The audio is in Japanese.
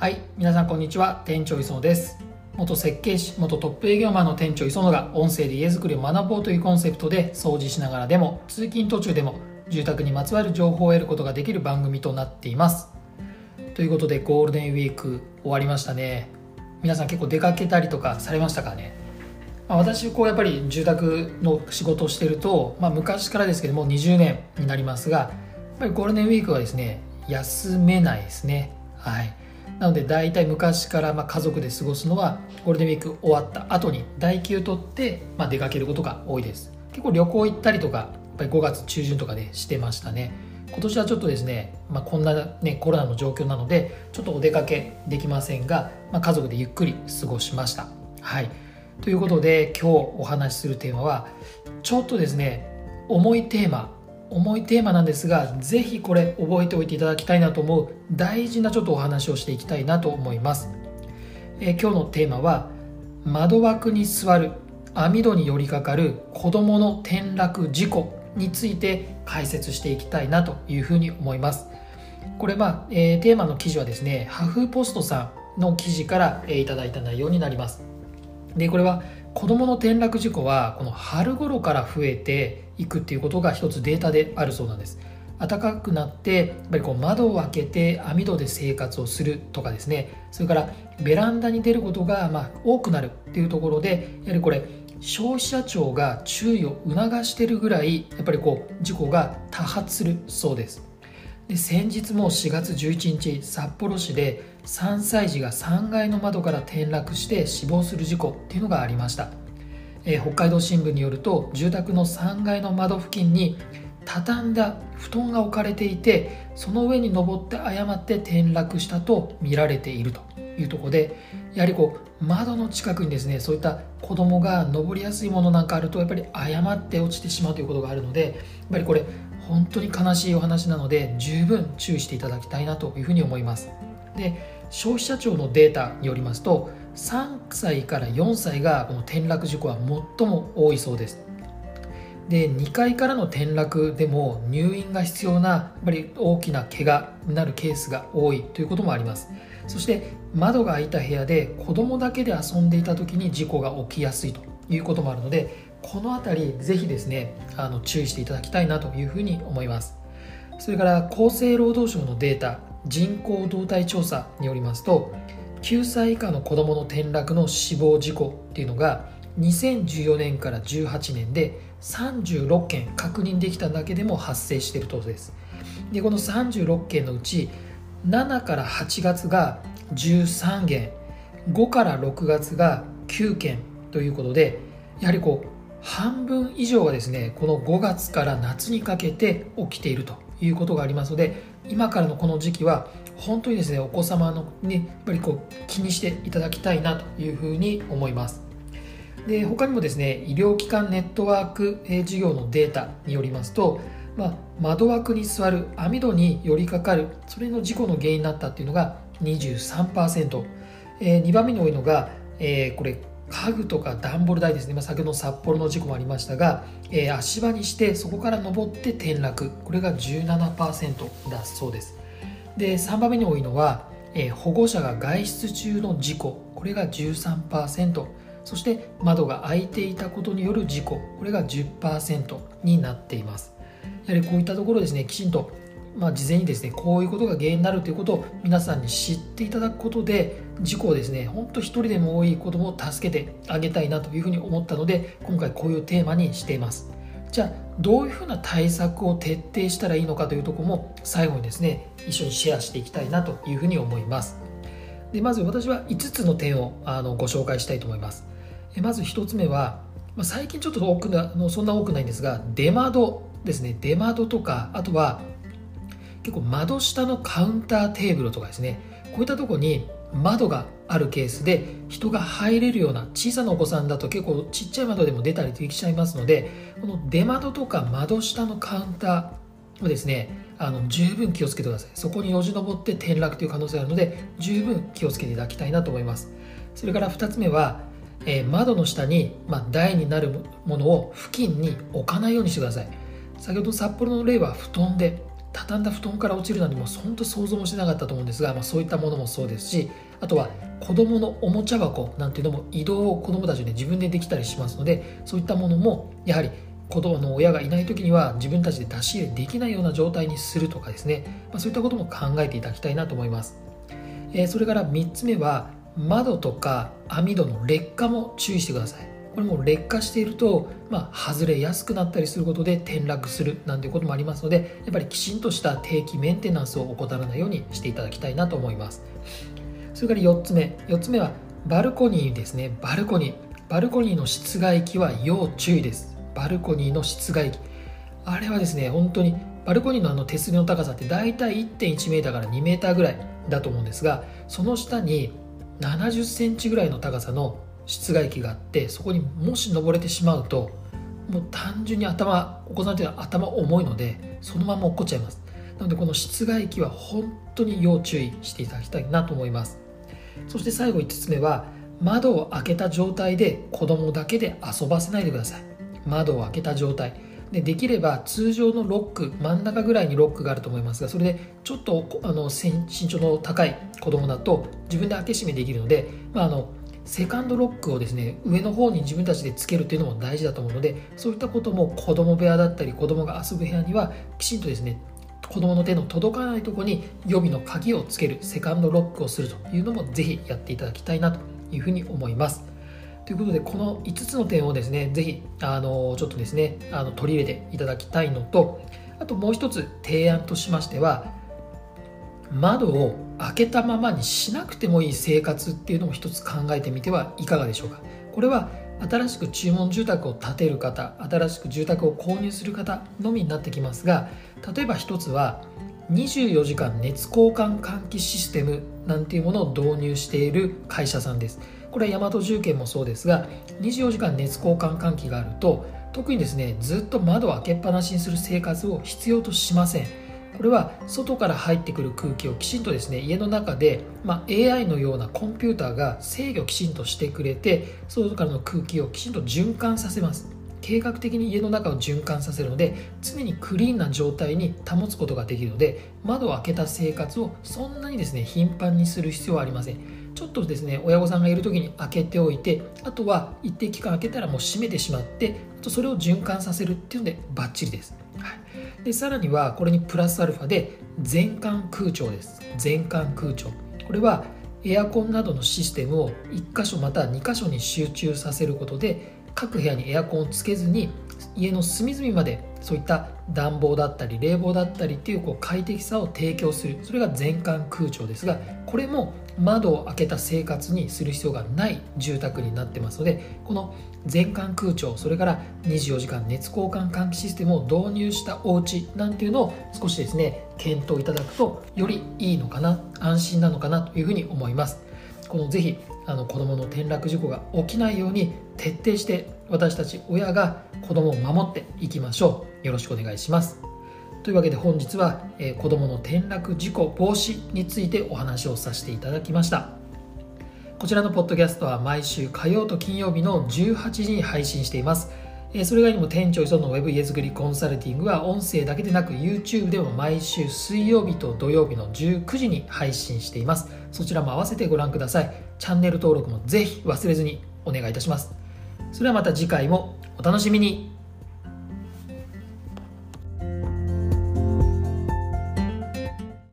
はい皆さんこんにちは店長磯野です。元設計士元トップ営業マンの店長磯野が音声で家づくりを学ぼうというコンセプトで掃除しながらでも通勤途中でも住宅にまつわる情報を得ることができる番組となっています。ということでゴールデンウィーク終わりましたね。皆さん結構出かけたりとかされましたかね？ま、私こうやっぱり住宅の仕事をしてると、まあ、昔からですけども20年になりますがやっぱりゴールデンウィークはですね休めないですね。はい。なので大体昔からま家族で過ごすのはゴールデンウィーク終わった後に代休取ってま出かけることが多いです。結構旅行行ったりとかやっぱり5月中旬とかでしてましたね。今年はちょっとですね、まあ、こんな、ね、コロナの状況なのでちょっとお出かけできませんが、まあ、家族でゆっくり過ごしました。はい。ということで今日お話しするテーマはちょっとですね重いテーマ重いテーマなんですがぜひこれ覚えておいていただきたいなと思う大事なちょっとお話をしていきたいなと思います、え、今日のテーマは窓枠に座る網戸に寄りかかる子供の転落事故について解説していきたいなというふうに思います。これまあ、えー、テーマの記事はですねハフポストさんの記事から、えー、いただいた内容になります。でこれは子どもの転落事故はこの春頃から増えていくっていうことが一つデータであるそうなんです。暖かくなってやっぱりこう窓を開けて網戸で生活をするとかですね。それからベランダに出ることがま多くなるっていうところでやはりこれ消費者庁が注意を促してるぐらいやっぱりこう事故が多発するそうです。で先日も4月11日札幌市で3歳児が3階の窓から転落して死亡する事故っていうのがありました、えー、北海道新聞によると住宅の3階の窓付近に畳んだ布団が置かれていてその上に登って誤って転落したと見られているというところでやはりこう窓の近くにですねそういった子供が登りやすいものなんかあるとやっぱり誤って落ちてしまうということがあるのでやっぱりこれ本当に悲しいお話なので十分注意していただきたいなというふうに思います。で消費者庁のデータによりますと3歳から4歳がこの転落事故は最も多いそうです。で2階からの転落でも入院が必要なやっぱり大きな怪我になるケースが多いということもあります。そして窓が開いた部屋で子供だけで遊んでいた時に事故が起きやすいということもあるのでこの辺りぜひですねあの注意していただきたいなというふうに思います。それから厚生労働省のデータ人口動態調査によりますと9歳以下の子どもの転落の死亡事故っていうのが2014年から18年で36件確認できただけでも発生しているとです。でこの36件のうち7から8月が13件5から6月が9件ということでやはりこう半分以上がですねこの5月から夏にかけて起きているということがありますので今からのこの時期は本当にですねお子様のねやっぱりこう気にしていただきたいなというふうに思います。で他にもですね医療機関ネットワーク事業のデータによりますと、まあ、窓枠に座る網戸に寄りかかるそれの事故の原因になったっていうのが23%、えー、2番目に多いのが、えー、これ家具とか段ボール台ですね、まあ、先ほどの札幌の事故もありましたが、えー、足場にしてそこから登って転落。これが17%だそうです。で3番目に多いのは、えー、保護者が外出中の事故。これが13%そして窓が開いていたことによる事故。これが10%になっています。やはりこういったところですねきちんとまあ、事前にですねこういうことが原因になるということを皆さんに知っていただくことで事故をですね本当一人でも多い子どもを助けてあげたいなというふうに思ったので今回こういうテーマにしています。じゃあどういうふうな対策を徹底したらいいのかというとこも最後にですね一緒にシェアしていきたいなというふうに思います。でまず私は5つの点をあのご紹介したいと思います。まず1つ目は最近ちょっと多くなそんな多くないんですが出窓ですね。出窓とかあとは結構窓下のカウンターテーブルとかですね。こういったとこに窓があるケースで人が入れるような小さなお子さんだと結構ちっちゃい窓でも出たりできちゃいますのでこの出窓とか窓下のカウンターをですねあの十分気をつけてください。そこによじ登って転落という可能性があるので十分気をつけていただきたいなと思います。それから2つ目は、えー、窓の下に、まあ、台になるものを付近に置かないようにしてください。先ほど札幌の例は布団で畳んだ布団から落ちるなんてもう本当想像もしなかったと思うんですが、まあ、そういったものもそうですしあとは子どものおもちゃ箱なんていうのも移動を子どもたちで自分でできたりしますのでそういったものもやはり子供の親がいない時には自分たちで出し入れできないような状態にするとかですね、まあ、そういったことも考えていただきたいなと思います、えー、それから3つ目は窓とか網戸の劣化も注意してください。これも劣化していると、まあ、外れやすくなったりすることで転落するなんていうこともありますのでやっぱりきちんとした定期メンテナンスを怠らないようにしていただきたいなと思います。それから4つ目4つ目はバルコニーですね。バルコニー。バルコニーの室外機は要注意です。バルコニーの室外機。あれはですね本当にバルコニーのあの手すりの高さって大体 1.1m から 2m ぐらいだと思うんですがその下に70センチぐらいの高さの室外機があってそこにもし登れてしまうともう単純に頭お子さんっていうのは頭重いのでそのまま落っこっちゃいます。なのでこの室外機は本当に要注意していただきたいなと思います。そして最後5つ目は窓を開けた状態で子供だけで遊ばせないでください。窓を開けた状態。でできれば通常のロック真ん中ぐらいにロックがあると思いますがそれでちょっとあの身長の高い子供だと自分で開け閉めできるので、まあ、あのセカンドロックをですね上の方に自分たちでつけるっていうのも大事だと思うのでそういったことも子供部屋だったり子供が遊ぶ部屋にはきちんとですね子供の手の届かないところに予備の鍵をつけるセカンドロックをするというのもぜひやっていただきたいなというふうに思います。ということでこの5つの点をですねぜひあのちょっとですねあの取り入れていただきたいのとあともう一つ提案としましては窓を開けたままにしなくてもいい生活っていうのも一つ考えてみてはいかがでしょうか？これは新しく注文住宅を建てる方新しく住宅を購入する方のみになってきますが例えば一つは24時間熱交換換気システムなんていうものを導入している会社さんです。これは大和重建もそうですが24時間熱交換換気があると特にですねずっと窓を開けっぱなしにする生活を必要としません。これは外から入ってくる空気をきちんとですね家の中で、まあ、AI のようなコンピューターが制御きちんとしてくれて外からの空気をきちんと循環させます。計画的に家の中を循環させるので常にクリーンな状態に保つことができるので窓を開けた生活をそんなにですね頻繁にする必要はありません。ちょっとですね親御さんがいる時に開けておいてあとは一定期間開けたらもう閉めてしまってあとそれを循環させるっていうのでバッチリです、でさらにはこれにプラスアルファで全館空調です。全館空調。これはエアコンなどのシステムを1箇所または2箇所に集中させることで各部屋にエアコンをつけずに家の隅々までそういった暖房だったり冷房だったりっていうこう快適さを提供する。それが全館空調ですがこれも窓を開けた生活にする必要がない住宅になってますのでこの全館空調それから24時間熱交換換気システムを導入したお家なんていうのを少しですね検討いただくとよりいいのかな安心なのかなというふうに思います。このぜひあの子どもの転落事故が起きないように徹底して私たち親が子どもを守っていきましょう。よろしくお願いします。というわけで本日は、えー、子どもの転落事故防止についてお話をさせていただきました。こちらのポッドキャストは毎週火曜と金曜日の18時に配信しています。それ以外にも店長磯の Web 家づくりコンサルティングは音声だけでなく YouTube でも毎週水曜日と土曜日の19時に配信しています。そちらも合わせてご覧ください。チャンネル登録もぜひ忘れずにお願いいたします。それはまた次回もお楽しみに。